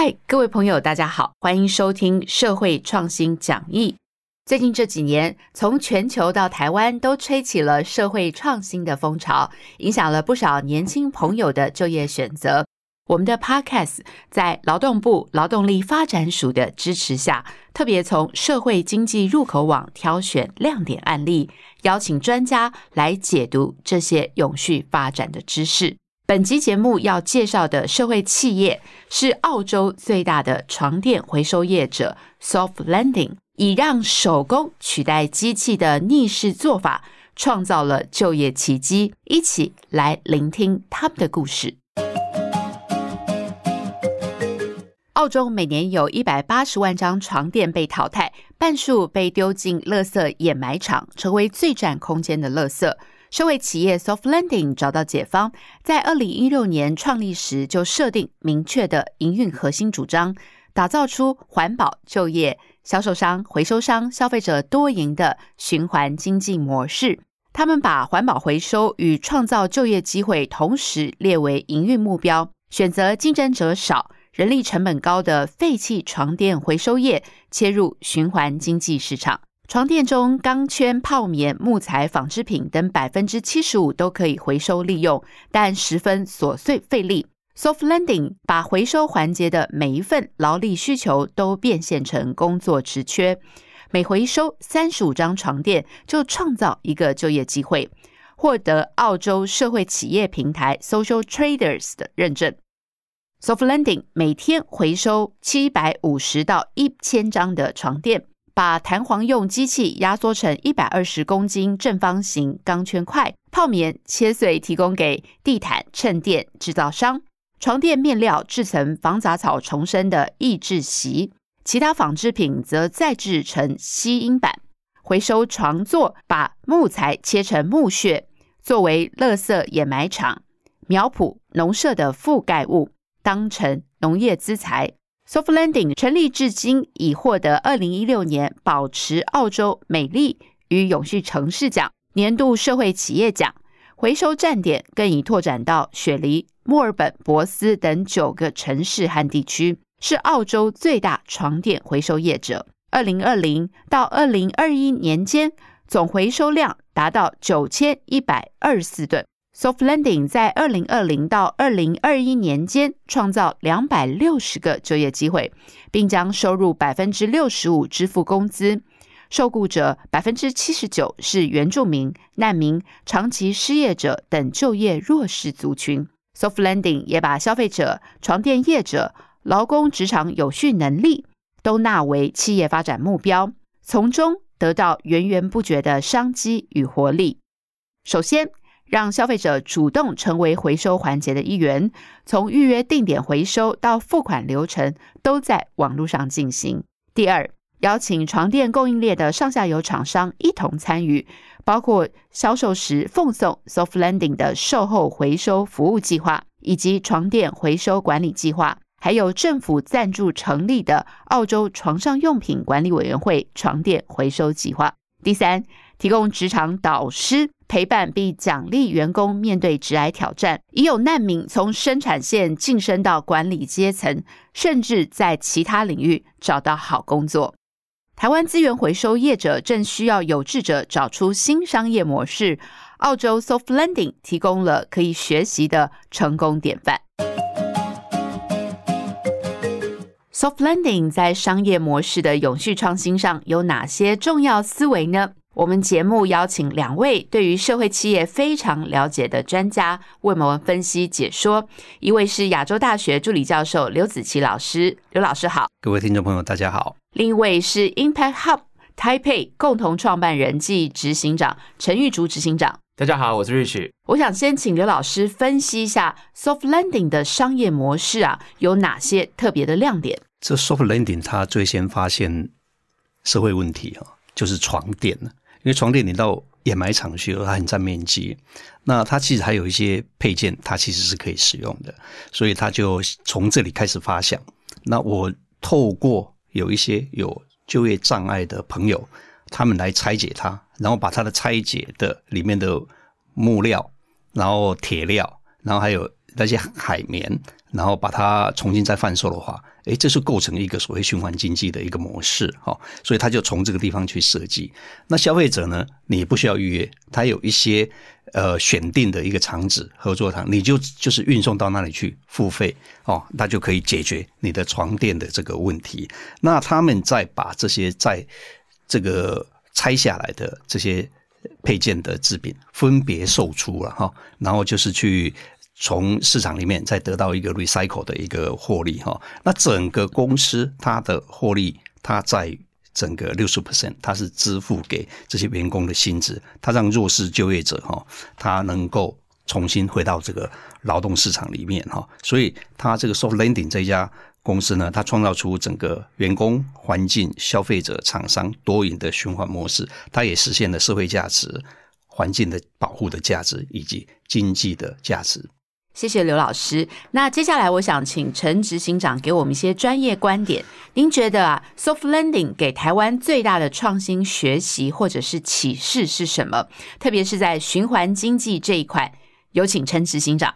嗨，各位朋友，大家好，欢迎收听社会创新讲义。最近这几年，从全球到台湾，都吹起了社会创新的风潮，影响了不少年轻朋友的就业选择。我们的 Podcast 在劳动部劳动力发展署的支持下，特别从社会经济入口网挑选亮点案例，邀请专家来解读这些永续发展的知识。本集节目要介绍的社会企业是澳洲最大的床垫回收业者 Soft Landing，以让手工取代机器的逆势做法，创造了就业奇迹。一起来聆听他们的故事。澳洲每年有一百八十万张床垫被淘汰，半数被丢进垃圾掩埋场，成为最占空间的垃圾。社会企业 Soft Landing 找到解方，在二零一六年创立时就设定明确的营运核心主张，打造出环保、就业、销售商、回收商、消费者多赢的循环经济模式。他们把环保回收与创造就业机会同时列为营运目标，选择竞争者少、人力成本高的废弃床垫回收业，切入循环经济市场。床垫中钢圈、泡棉、木材、纺织品等百分之七十五都可以回收利用，但十分琐碎费力。Soft Landing 把回收环节的每一份劳力需求都变现成工作职缺，每回收三十五张床垫就创造一个就业机会，获得澳洲社会企业平台 Social Traders 的认证。Soft Landing 每天回收七百五十到一千张的床垫。把弹簧用机器压缩成一百二十公斤正方形钢圈块，泡棉切碎提供给地毯衬垫制造商，床垫面料制成防杂草重生的抑制席，其他纺织品则再制成吸音板。回收床座，把木材切成木屑，作为垃圾掩埋场、苗圃、农舍的覆盖物，当成农业资材。Soft Landing 成立至今，已获得二零一六年保持澳洲美丽与永续城市奖年度社会企业奖。回收站点更已拓展到雪梨、墨尔本、博斯等九个城市和地区，是澳洲最大床垫回收业者。二零二零到二零二一年间，总回收量达到九千一百二十四吨。Soft Landing 在二零二零到二零二一年间创造两百六十个就业机会，并将收入百分之六十五支付工资。受雇者百分之七十九是原住民、难民、长期失业者等就业弱势族群。Soft Landing 也把消费者、床垫业者、劳工职场有序能力都纳为企业发展目标，从中得到源源不绝的商机与活力。首先，让消费者主动成为回收环节的一员，从预约定点回收到付款流程都在网络上进行。第二，邀请床垫供应链的上下游厂商一同参与，包括销售时奉送 Soft Landing 的售后回收服务计划，以及床垫回收管理计划，还有政府赞助成立的澳洲床上用品管理委员会床垫回收计划。第三，提供职场导师。陪伴并奖励员工面对职癌挑战，已有难民从生产线晋升到管理阶层，甚至在其他领域找到好工作。台湾资源回收业者正需要有志者找出新商业模式，澳洲 Soft Landing 提供了可以学习的成功典范。Soft Landing 在商业模式的永续创新上有哪些重要思维呢？我们节目邀请两位对于社会企业非常了解的专家为我们分析解说。一位是亚洲大学助理教授刘子琪老师，刘老师好。各位听众朋友，大家好。另一位是 Impact Hub Taipei 共同创办人暨执行长陈玉竹执行长。大家好，我是 Rich。我想先请刘老师分析一下 Soft Landing 的商业模式啊，有哪些特别的亮点？这 Soft Landing 它最先发现社会问题啊，就是床垫因因为床垫你到掩埋场去，它很占面积，那它其实还有一些配件，它其实是可以使用的，所以他就从这里开始发想。那我透过有一些有就业障碍的朋友，他们来拆解它，然后把它的拆解的里面的木料，然后铁料，然后还有那些海绵，然后把它重新再贩售的话，诶，这是构成一个所谓循环经济的一个模式哈。所以他就从这个地方去设计。那消费者呢，你不需要预约，他有一些呃选定的一个厂址合作厂，你就就是运送到那里去付费哦，那就可以解决你的床垫的这个问题。那他们再把这些在这个拆下来的这些。配件的制品分别售出了哈，然后就是去从市场里面再得到一个 recycle 的一个获利哈。那整个公司它的获利，它在整个六十 percent，它是支付给这些员工的薪资，它让弱势就业者哈，他能够重新回到这个劳动市场里面哈。所以，它这个 soft landing 这家。公司呢，它创造出整个员工、环境、消费者、厂商多赢的循环模式，它也实现了社会价值、环境的保护的价值以及经济的价值。谢谢刘老师。那接下来，我想请陈执行长给我们一些专业观点。您觉得啊，soft landing 给台湾最大的创新学习或者是启示是什么？特别是在循环经济这一块，有请陈执行长。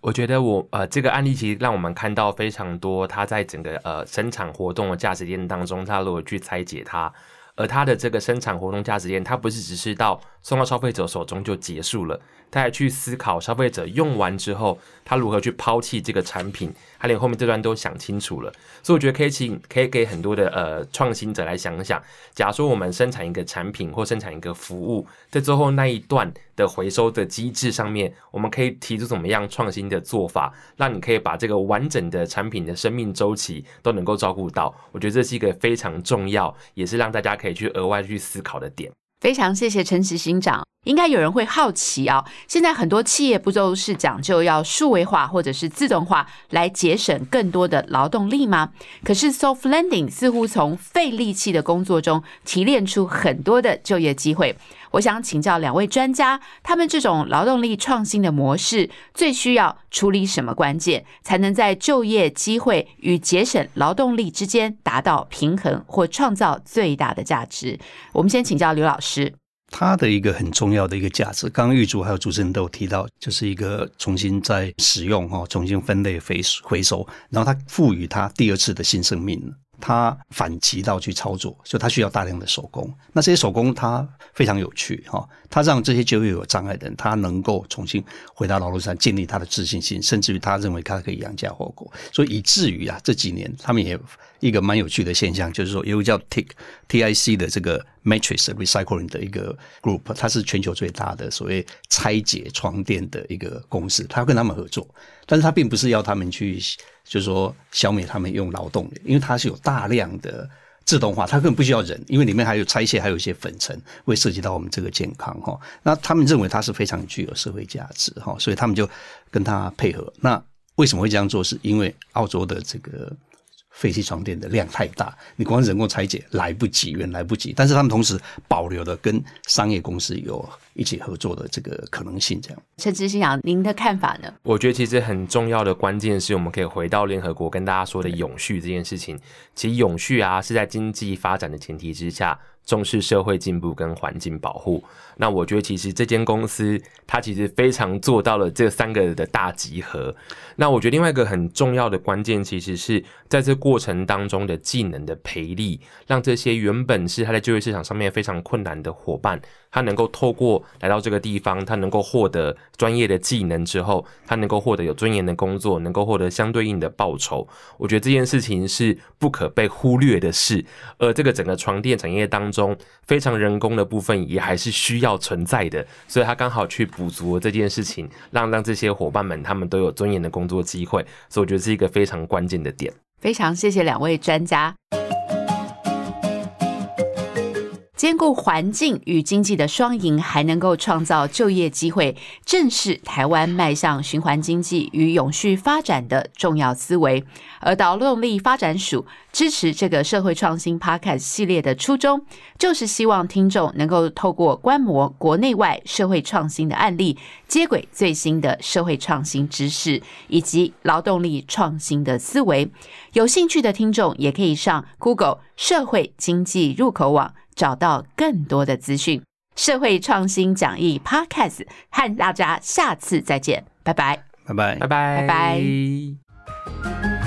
我觉得我呃这个案例其实让我们看到非常多，它在整个呃生产活动的价值链当中，它如何去拆解它，而它的这个生产活动价值链，它不是只是到送到消费者手中就结束了，他还去思考消费者用完之后，他如何去抛弃这个产品。他连后面这段都想清楚了，所以我觉得可以请可以给很多的呃创新者来想想，假如说我们生产一个产品或生产一个服务，在最后那一段的回收的机制上面，我们可以提出怎么样创新的做法，让你可以把这个完整的产品的生命周期都能够照顾到。我觉得这是一个非常重要，也是让大家可以去额外去思考的点。非常谢谢陈执行长。应该有人会好奇啊，现在很多企业不都是讲究要数位化或者是自动化来节省更多的劳动力吗？可是 soft landing 似乎从费力气的工作中提炼出很多的就业机会。我想请教两位专家，他们这种劳动力创新的模式最需要处理什么关键，才能在就业机会与节省劳动力之间达到平衡或创造最大的价值？我们先请教刘老师。他的一个很重要的一个价值，刚刚玉竹还有主持人都有提到，就是一个重新再使用哈，重新分类回回收，然后它赋予它第二次的新生命。他反其道去操作，所以它需要大量的手工。那这些手工它非常有趣哈，它让这些就业有障碍的人，他能够重新回到劳路上，建立他的自信心，甚至于他认为他可以养家活口。所以以至于啊，这几年他们也一个蛮有趣的现象，就是说有个叫 TIC T I C 的这个 Matrix Recycling 的一个 group，它是全球最大的所谓拆解床垫的一个公司，他要跟他们合作，但是他并不是要他们去。就是说，消灭他们用劳动力，因为它是有大量的自动化，它根本不需要人，因为里面还有拆卸，还有一些粉尘，会涉及到我们这个健康哈。那他们认为它是非常具有社会价值哈，所以他们就跟他配合。那为什么会这样做？是因为澳洲的这个。废弃床垫的量太大，你光人工拆解来不及，远来不及。但是他们同时保留了跟商业公司有一起合作的这个可能性。这样，陈执行长，您的看法呢？我觉得其实很重要的关键是我们可以回到联合国跟大家说的永续这件事情。其实永续啊，是在经济发展的前提之下。重视社会进步跟环境保护，那我觉得其实这间公司它其实非常做到了这三个的大集合。那我觉得另外一个很重要的关键，其实是在这过程当中的技能的培力，让这些原本是他在就业市场上面非常困难的伙伴。他能够透过来到这个地方，他能够获得专业的技能之后，他能够获得有尊严的工作，能够获得相对应的报酬。我觉得这件事情是不可被忽略的事。而这个整个床垫产业当中，非常人工的部分也还是需要存在的，所以他刚好去补足这件事情，让让这些伙伴们他们都有尊严的工作机会。所以我觉得是一个非常关键的点。非常谢谢两位专家。兼顾环境与经济的双赢，还能够创造就业机会，正是台湾迈向循环经济与永续发展的重要思维。而劳动力发展署支持这个社会创新 Podcast 系列的初衷，就是希望听众能够透过观摩国内外社会创新的案例，接轨最新的社会创新知识以及劳动力创新的思维。有兴趣的听众也可以上 Google 社会经济入口网。找到更多的资讯，社会创新讲义 Podcast，和大家下次再见，拜拜。拜拜拜拜，拜拜。